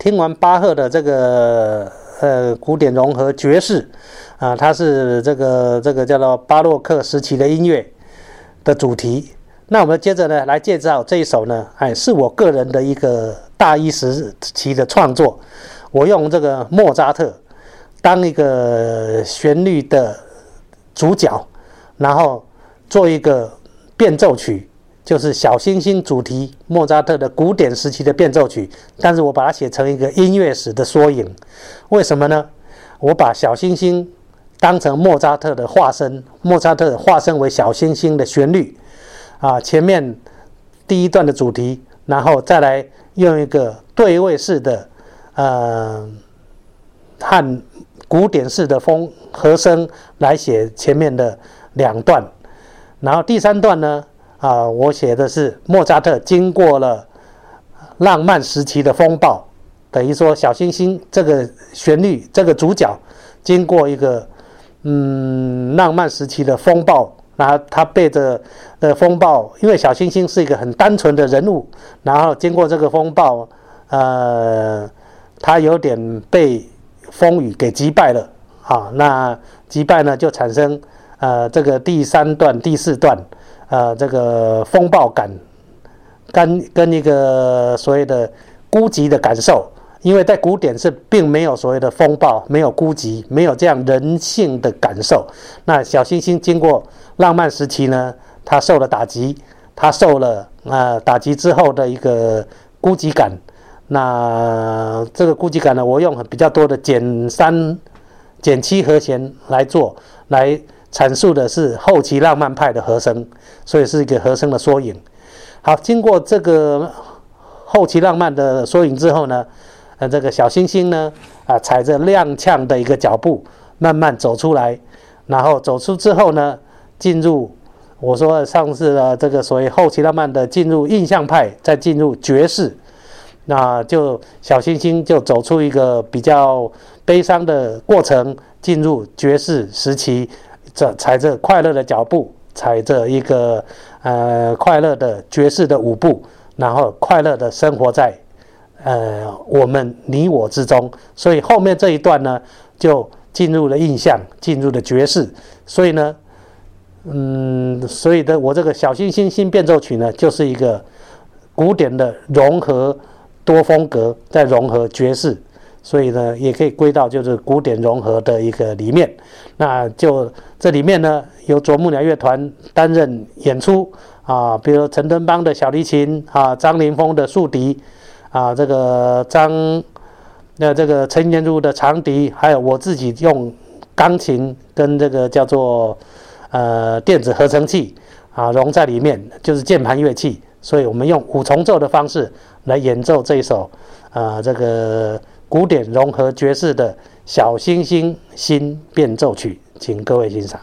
听完巴赫的这个呃古典融合爵士啊，它是这个这个叫做巴洛克时期的音乐的主题。那我们接着呢来介绍这一首呢，哎，是我个人的一个大一时期的创作。我用这个莫扎特当一个旋律的主角，然后做一个变奏曲，就是小星星主题，莫扎特的古典时期的变奏曲。但是我把它写成一个音乐史的缩影。为什么呢？我把小星星当成莫扎特的化身，莫扎特化身为小星星的旋律。啊，前面第一段的主题，然后再来用一个对位式的，呃，和古典式的风和声来写前面的两段，然后第三段呢，啊，我写的是莫扎特经过了浪漫时期的风暴，等于说小星星这个旋律这个主角经过一个嗯浪漫时期的风暴。然后他背着的风暴，因为小星星是一个很单纯的人物，然后经过这个风暴，呃，他有点被风雨给击败了，啊，那击败呢就产生呃这个第三段、第四段，呃这个风暴感，跟跟一个所谓的孤寂的感受。因为在古典是并没有所谓的风暴，没有孤寂，没有这样人性的感受。那小星星经过浪漫时期呢，他受了打击，他受了啊打击之后的一个孤寂感。那这个孤寂感呢，我用很比较多的减三、减七和弦来做，来阐述的是后期浪漫派的和声，所以是一个和声的缩影。好，经过这个后期浪漫的缩影之后呢？呃这个小星星呢？啊，踩着踉跄的一个脚步，慢慢走出来，然后走出之后呢，进入我说上次的这个所谓后期浪漫的进入印象派，再进入爵士，那就小星星就走出一个比较悲伤的过程，进入爵士时期，这踩着快乐的脚步，踩着一个呃快乐的爵士的舞步，然后快乐的生活在。呃，我们你我之中，所以后面这一段呢，就进入了印象，进入了爵士。所以呢，嗯，所以的我这个小星星新变奏曲呢，就是一个古典的融合多风格，再融合爵士，所以呢，也可以归到就是古典融合的一个里面。那就这里面呢，由啄木鸟乐团担任演出啊，比如陈登邦的小提琴啊，张凌峰的竖笛。啊，这个张，那这个陈年如的长笛，还有我自己用钢琴跟这个叫做呃电子合成器啊融在里面，就是键盘乐器，所以我们用五重奏的方式来演奏这一首啊这个古典融合爵士的小星星新变奏曲，请各位欣赏。